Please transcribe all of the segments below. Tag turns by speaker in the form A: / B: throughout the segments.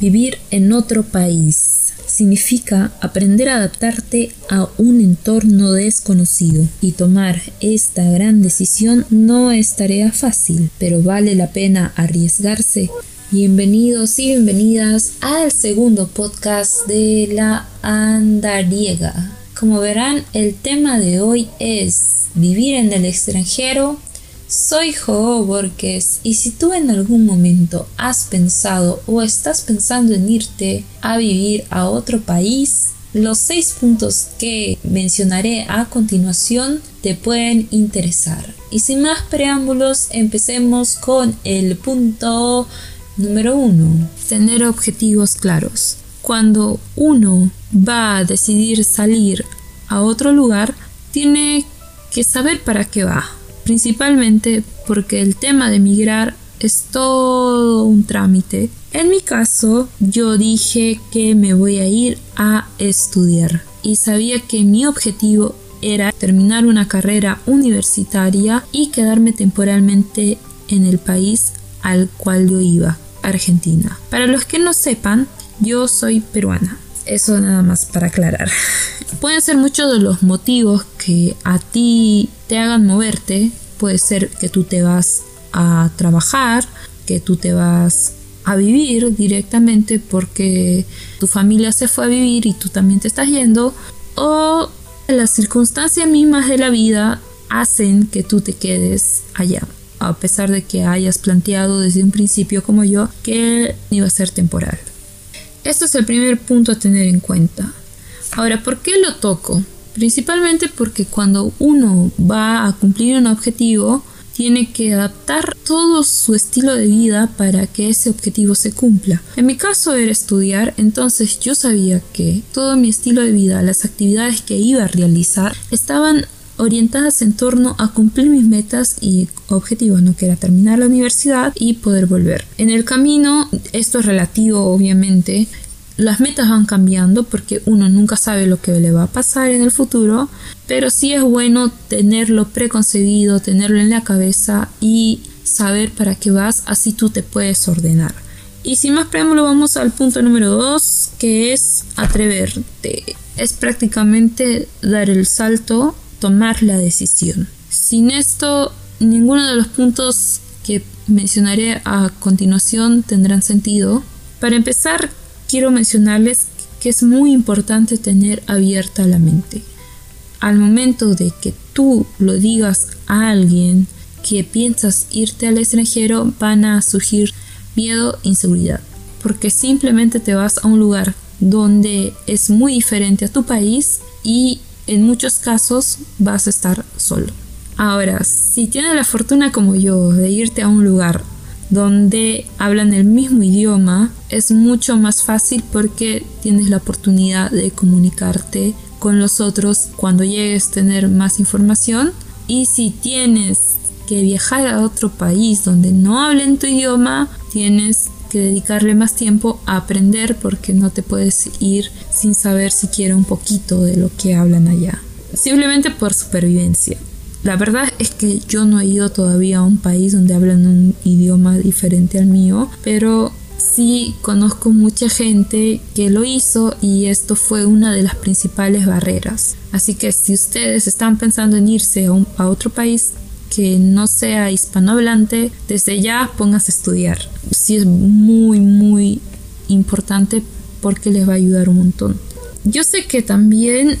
A: Vivir en otro país significa aprender a adaptarte a un entorno desconocido y tomar esta gran decisión no es tarea fácil, pero vale la pena arriesgarse. Bienvenidos y bienvenidas al segundo podcast de la andariega. Como verán, el tema de hoy es vivir en el extranjero soy Jo Borges y si tú en algún momento has pensado o estás pensando en irte a vivir a otro país, los seis puntos que mencionaré a continuación te pueden interesar. Y sin más preámbulos, empecemos con el punto número uno. Tener objetivos claros. Cuando uno va a decidir salir a otro lugar, tiene que saber para qué va principalmente porque el tema de migrar es todo un trámite. En mi caso, yo dije que me voy a ir a estudiar y sabía que mi objetivo era terminar una carrera universitaria y quedarme temporalmente en el país al cual yo iba, Argentina. Para los que no sepan, yo soy peruana. Eso nada más para aclarar. Pueden ser muchos de los motivos que a ti te hagan moverte. Puede ser que tú te vas a trabajar, que tú te vas a vivir directamente porque tu familia se fue a vivir y tú también te estás yendo. O las circunstancias mismas de la vida hacen que tú te quedes allá. A pesar de que hayas planteado desde un principio como yo que iba a ser temporal. Esto es el primer punto a tener en cuenta. Ahora, ¿por qué lo toco? Principalmente porque cuando uno va a cumplir un objetivo, tiene que adaptar todo su estilo de vida para que ese objetivo se cumpla. En mi caso era estudiar, entonces yo sabía que todo mi estilo de vida, las actividades que iba a realizar, estaban orientadas en torno a cumplir mis metas y objetivos, no que era terminar la universidad y poder volver. En el camino, esto es relativo obviamente, las metas van cambiando porque uno nunca sabe lo que le va a pasar en el futuro, pero sí es bueno tenerlo preconcebido, tenerlo en la cabeza y saber para qué vas, así tú te puedes ordenar. Y sin más preámbulo vamos al punto número 2, que es atreverte. Es prácticamente dar el salto, tomar la decisión. Sin esto, ninguno de los puntos que mencionaré a continuación tendrán sentido. Para empezar, quiero mencionarles que es muy importante tener abierta la mente. Al momento de que tú lo digas a alguien que piensas irte al extranjero, van a surgir miedo, inseguridad, porque simplemente te vas a un lugar donde es muy diferente a tu país y en muchos casos vas a estar solo. Ahora, si tienes la fortuna como yo de irte a un lugar donde hablan el mismo idioma, es mucho más fácil porque tienes la oportunidad de comunicarte con los otros cuando llegues a tener más información. Y si tienes que viajar a otro país donde no hablen tu idioma, tienes que dedicarle más tiempo a aprender porque no te puedes ir sin saber siquiera un poquito de lo que hablan allá. Simplemente por supervivencia. La verdad es que yo no he ido todavía a un país donde hablan un idioma diferente al mío, pero sí conozco mucha gente que lo hizo y esto fue una de las principales barreras. Así que si ustedes están pensando en irse a, otro país que no sea hispanohablante, desde ya pónganse a estudiar. Sí es muy, muy importante porque les va a ayudar un montón. Yo sé que también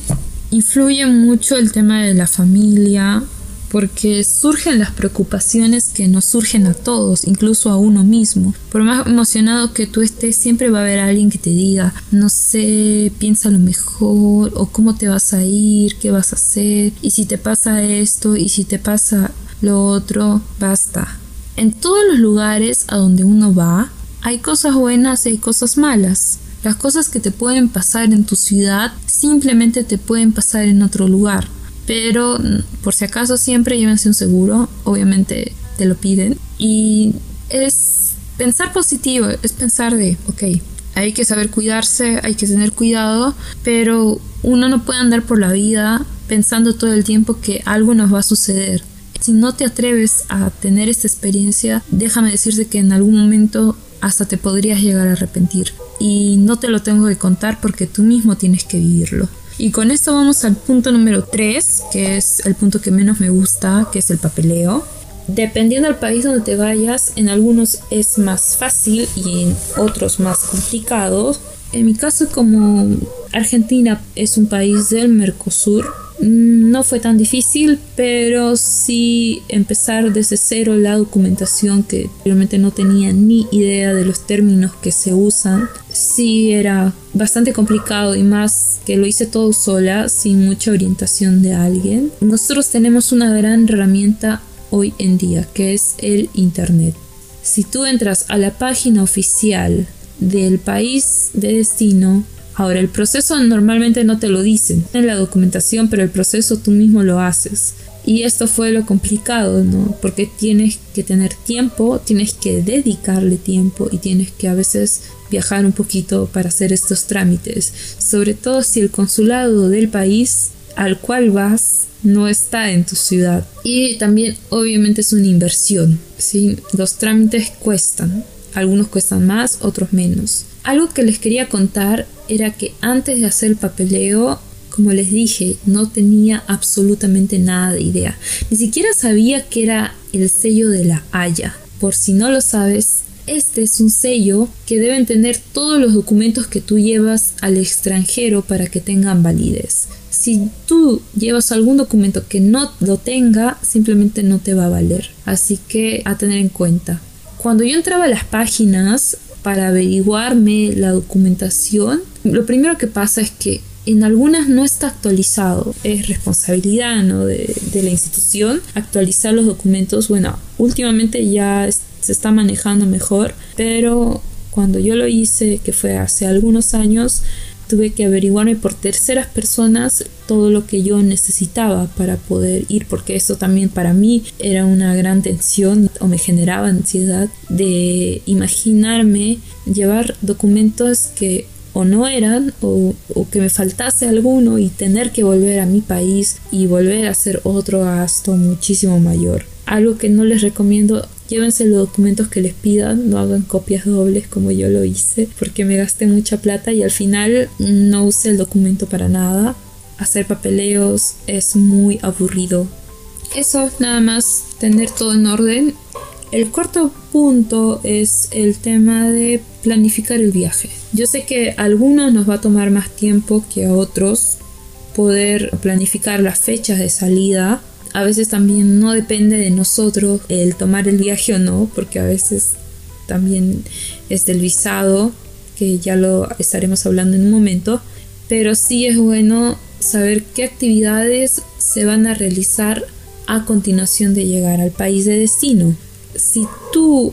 A: influye mucho el tema de la familia, porque surgen las preocupaciones que nos surgen a todos, incluso a uno mismo. Por más emocionado que tú estés, siempre va a haber alguien que te diga, no sé, piensa lo mejor, o cómo te vas a ir, qué vas a hacer, y si te pasa esto, y si te pasa lo otro, basta. En todos los lugares a donde uno va, hay cosas buenas y hay cosas malas. Las cosas que te pueden pasar en tu ciudad simplemente te pueden pasar en otro lugar. Pero por si acaso siempre llévense un seguro, obviamente te lo piden. Y es pensar positivo, es pensar de, ok, hay que saber cuidarse, hay que tener cuidado, pero uno no puede andar por la vida pensando todo el tiempo que algo nos va a suceder. Si no te atreves a tener esta experiencia, déjame decirte que en algún momento hasta te podrías llegar a arrepentir. Y no te lo tengo que contar porque tú mismo tienes que vivirlo. Y con esto vamos al punto número 3, que es el punto que menos me gusta, que es el papeleo. Dependiendo del país donde te vayas, en algunos es más fácil y en otros más complicado. En mi caso, como Argentina es un país del Mercosur, no fue tan difícil, pero sí empezar desde cero la documentación que realmente no tenía ni idea de los términos que se usan. Sí era bastante complicado y más que lo hice todo sola, sin mucha orientación de alguien. Nosotros tenemos una gran herramienta hoy en día, que es el Internet. Si tú entras a la página oficial del país de destino, Ahora, el proceso normalmente no te lo dicen en la documentación, pero el proceso tú mismo lo haces. Y esto fue lo complicado, ¿no? Porque tienes que tener tiempo, tienes que dedicarle tiempo y tienes que a veces viajar un poquito para hacer estos trámites. Sobre todo si el consulado del país al cual vas no está en tu ciudad. Y también obviamente es una inversión, ¿sí? Los trámites cuestan. Algunos cuestan más, otros menos. Algo que les quería contar era que antes de hacer el papeleo, como les dije, no tenía absolutamente nada de idea. Ni siquiera sabía que era el sello de la Haya. Por si no lo sabes, este es un sello que deben tener todos los documentos que tú llevas al extranjero para que tengan validez. Si tú llevas algún documento que no lo tenga, simplemente no te va a valer. Así que a tener en cuenta. Cuando yo entraba a las páginas para averiguarme la documentación, lo primero que pasa es que en algunas no está actualizado. Es responsabilidad de, de, la institución actualizar los documentos. Bueno, últimamente ya se está manejando mejor, pero cuando yo lo hice, que fue hace algunos años, tuve que averiguarme por terceras personas todo lo que yo necesitaba para poder ir, porque eso también para mí era una gran tensión o me generaba ansiedad de imaginarme llevar documentos que o no eran o, o, que me faltase alguno y tener que volver a mi país y volver a hacer otro gasto muchísimo mayor. Algo que no les recomiendo Llévense los documentos que les pidan, no hagan copias dobles como yo lo hice, porque me gasté mucha plata y al final no usé el documento para nada. Hacer papeleos es muy aburrido. Eso, nada más, tener todo en orden. El cuarto punto es el tema de planificar el viaje. Yo sé que a algunos nos va a tomar más tiempo que a otros poder planificar las fechas de salida a veces también no depende de nosotros el tomar el viaje o no, porque a veces también es del visado, que ya lo estaremos hablando en un momento, pero sí es bueno saber qué actividades se van a realizar a continuación de llegar al país de destino. Si tú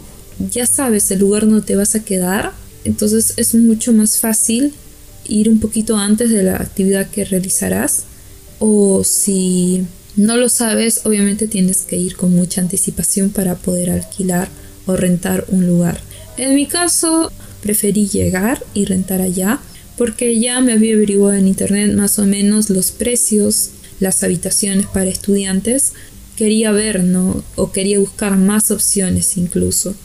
A: ya sabes el lugar donde te vas a quedar, entonces es mucho más fácil ir un poquito antes de la actividad que realizarás. O si no lo sabes, obviamente tienes que ir con mucha anticipación para poder alquilar o rentar un lugar. En mi caso, preferí llegar y rentar allá porque ya me había averiguado en internet más o menos los precios, las habitaciones para estudiantes. Quería ver, ¿no? O quería buscar más opciones incluso.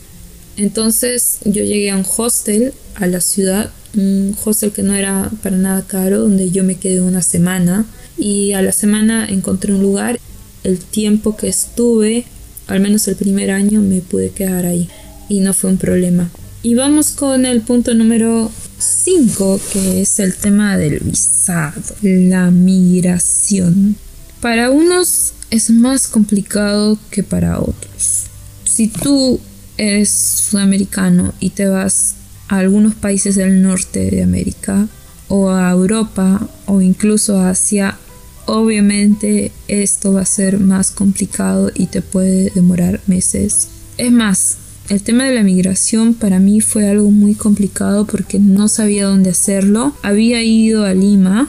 A: Entonces yo llegué a un hostel a la ciudad, un hostel que no era para nada caro, donde yo me quedé una semana y a la semana encontré un lugar. El tiempo que estuve, al menos el primer año, me pude quedar ahí y no fue un problema. Y vamos con el punto número 5, que es el tema del visado, la migración. Para unos es más complicado que para otros. Si tú eres sudamericano y te vas a algunos países del norte de América o a Europa o incluso a Asia, obviamente esto va a ser más complicado y te puede demorar meses. Es más, el tema de la migración para mí fue algo muy complicado porque no sabía dónde hacerlo. Había ido a Lima,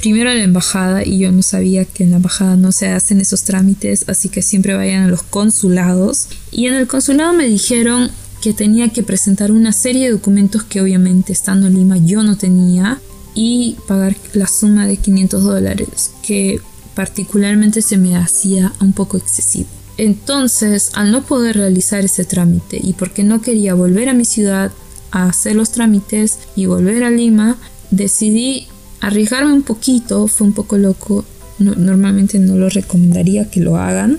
A: primero a la embajada y yo no sabía que en la embajada no se hacen esos trámites, así que siempre vayan a los consulados. Y en el consulado me dijeron que tenía que presentar una serie de documentos que obviamente estando en Lima yo no tenía y pagar la suma de 500 dólares que particularmente se me hacía un poco excesivo. Entonces, al no poder realizar ese trámite y porque no quería volver a mi ciudad a hacer los trámites y volver a Lima, decidí arriesgarme un poquito, fue un poco loco, normalmente no lo recomendaría que lo hagan.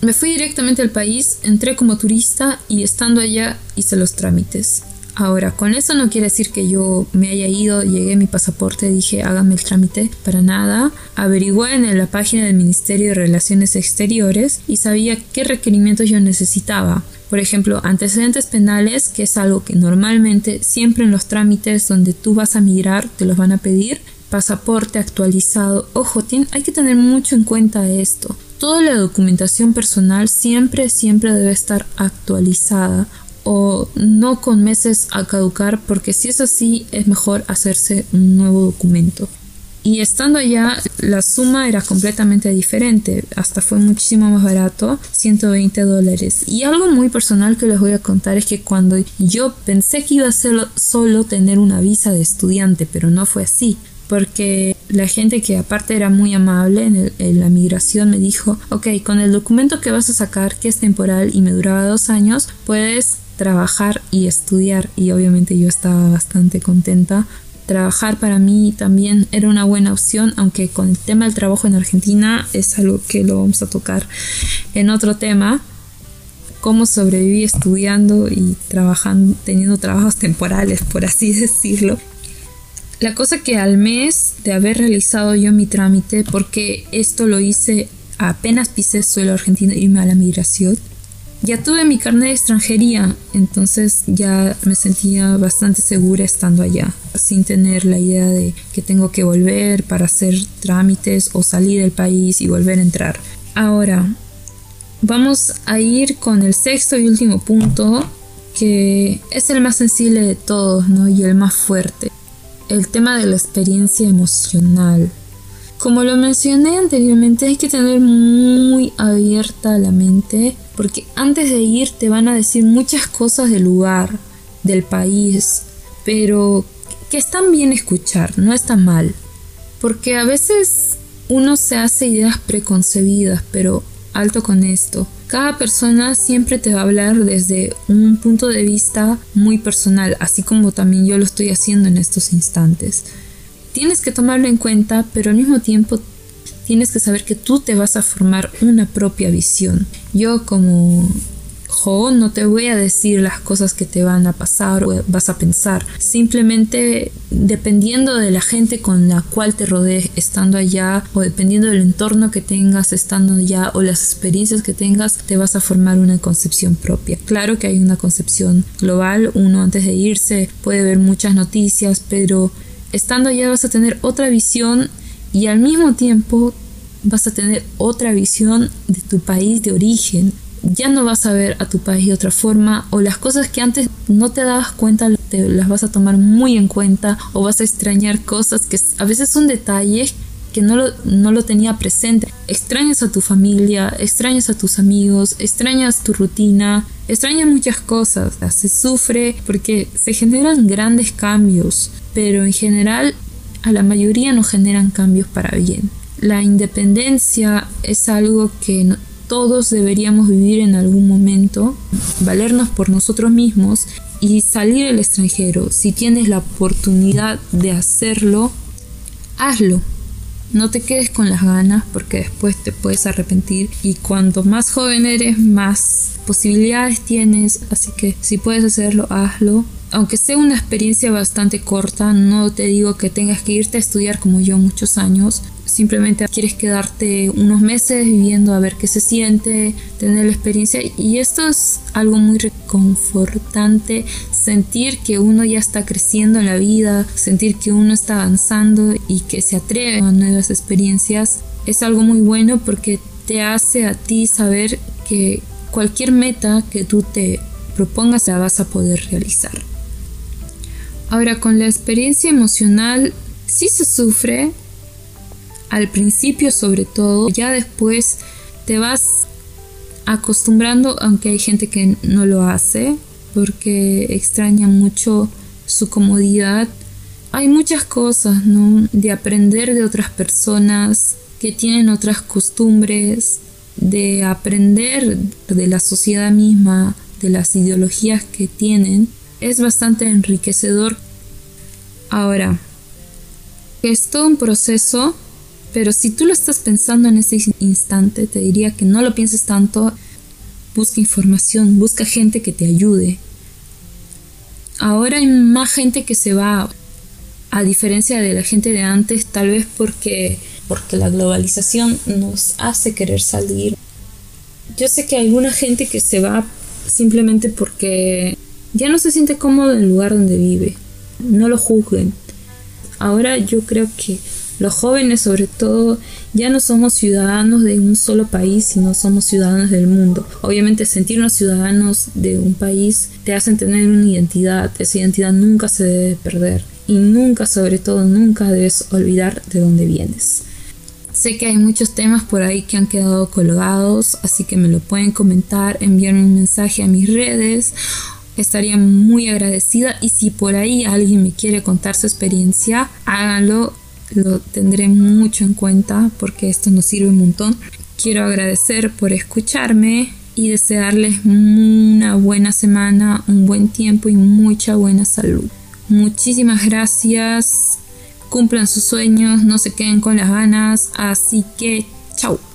A: Me fui directamente al país, entré como turista y estando allá hice los trámites. Ahora, con eso no quiere decir que yo me haya ido, llegué mi pasaporte, dije hágame el trámite, para nada. Averigué en la página del Ministerio de Relaciones Exteriores y sabía qué requerimientos yo necesitaba. Por ejemplo, antecedentes penales, que es algo que normalmente siempre en los trámites donde tú vas a migrar te los van a pedir. Pasaporte actualizado. Ojo, hay que tener mucho en cuenta esto. Toda la documentación personal siempre, siempre debe estar actualizada o no con meses a caducar porque si es así es mejor hacerse un nuevo documento. Y estando allá, la suma era completamente diferente, hasta fue muchísimo más barato, 120 dólares. Y algo muy personal que les voy a contar es que cuando yo pensé que iba a ser solo tener una visa de estudiante, pero no fue así, porque la gente que aparte era muy amable en, en, la migración me dijo, ok, con el documento que vas a sacar, que es temporal y me duraba dos años, puedes trabajar y estudiar y obviamente yo estaba bastante contenta. Trabajar para mí también era una buena opción, aunque con el tema del trabajo en Argentina es algo que lo vamos a tocar en otro tema. Cómo sobreviví estudiando y trabajando, teniendo trabajos temporales, por así decirlo. La cosa que al mes de haber realizado yo mi trámite, porque esto lo hice apenas pisé suelo argentino irme a la migración, ya tuve mi carnet de extranjería, entonces ya me sentía bastante segura estando allá, sin tener la idea de que tengo que volver para hacer trámites o salir del país y volver a entrar. Ahora, vamos a ir con el sexto y último punto, que es el más sensible de todos, ¿no? Y el más fuerte. El tema de la experiencia emocional. Como lo mencioné anteriormente, hay que tener muy abierta la mente porque antes de ir te van a decir muchas cosas del lugar, del país, pero que están bien escuchar, no está mal. Porque a veces uno se hace ideas preconcebidas, pero alto con esto. Cada persona siempre te va a hablar desde un punto de vista muy personal, así como también yo lo estoy haciendo en estos instantes tienes que tomarlo en cuenta, pero al mismo tiempo tienes que saber que tú te vas a formar una propia visión. Yo como Jo no te voy a decir las cosas que te van a pasar o vas a pensar. Simplemente dependiendo de la gente con la cual te rodees estando allá o dependiendo del entorno que tengas estando allá o las experiencias que tengas, te vas a formar una concepción propia. Claro que hay una concepción global, uno antes de irse puede ver muchas noticias, pero estando allá vas a tener otra visión y al mismo tiempo vas a tener otra visión de tu país de origen. Ya no vas a ver a tu país de otra forma o las cosas que antes no te dabas cuenta te las vas a tomar muy en cuenta o vas a extrañar cosas que a veces son detalles que no lo, no lo tenía presente. Extrañas a tu familia, extrañas a tus amigos, extrañas tu rutina, extrañas muchas cosas. Se sufre porque se generan grandes cambios pero en general a la mayoría no generan cambios para bien. La independencia es algo que todos deberíamos vivir en algún momento, valernos por nosotros mismos y salir al extranjero. Si tienes la oportunidad de hacerlo, hazlo. No te quedes con las ganas porque después te puedes arrepentir y cuanto más joven eres, más posibilidades tienes. Así que si puedes hacerlo, hazlo aunque sea una experiencia bastante corta, no te digo que tengas que irte a estudiar como yo muchos años. Simplemente quieres quedarte unos meses viviendo a ver qué se siente, tener la experiencia. Y esto es algo muy reconfortante, sentir que uno ya está creciendo en la vida, sentir que uno está avanzando y que se atreve a nuevas experiencias. Es algo muy bueno porque te hace a ti saber que cualquier meta que tú te propongas la vas a poder realizar. Ahora, con la experiencia emocional sí se sufre, al principio sobre todo, ya después te vas acostumbrando, aunque hay gente que no lo hace, porque extraña mucho su comodidad. Hay muchas cosas, ¿no? De aprender de otras personas que tienen otras costumbres, de aprender de la sociedad misma, de las ideologías que tienen, es bastante enriquecedor. Ahora, es todo un proceso, pero si tú lo estás pensando en ese instante, te diría que no lo pienses tanto, busca información, busca gente que te ayude. Ahora hay más gente que se va, a diferencia de la gente de antes, tal vez porque, porque la globalización nos hace querer salir. Yo sé que hay alguna gente que se va simplemente porque ya no se siente cómodo en el lugar donde vive. No lo juzguen. Ahora yo creo que los jóvenes sobre todo ya no somos ciudadanos de un solo país, sino somos ciudadanos del mundo. Obviamente sentirnos ciudadanos de un país te hacen tener una identidad, esa identidad nunca se debe perder y nunca, sobre todo, nunca debes olvidar de dónde vienes. Sé que hay muchos temas por ahí que han quedado colgados, así que me lo pueden comentar, enviarme un mensaje a mis redes estaría muy agradecida y si por ahí alguien me quiere contar su experiencia, háganlo, lo tendré mucho en cuenta porque esto nos sirve un montón. Quiero agradecer por escucharme y desearles una buena semana, un buen tiempo y mucha buena salud. Muchísimas gracias, cumplan sus sueños, no se queden con las ganas, así que chao.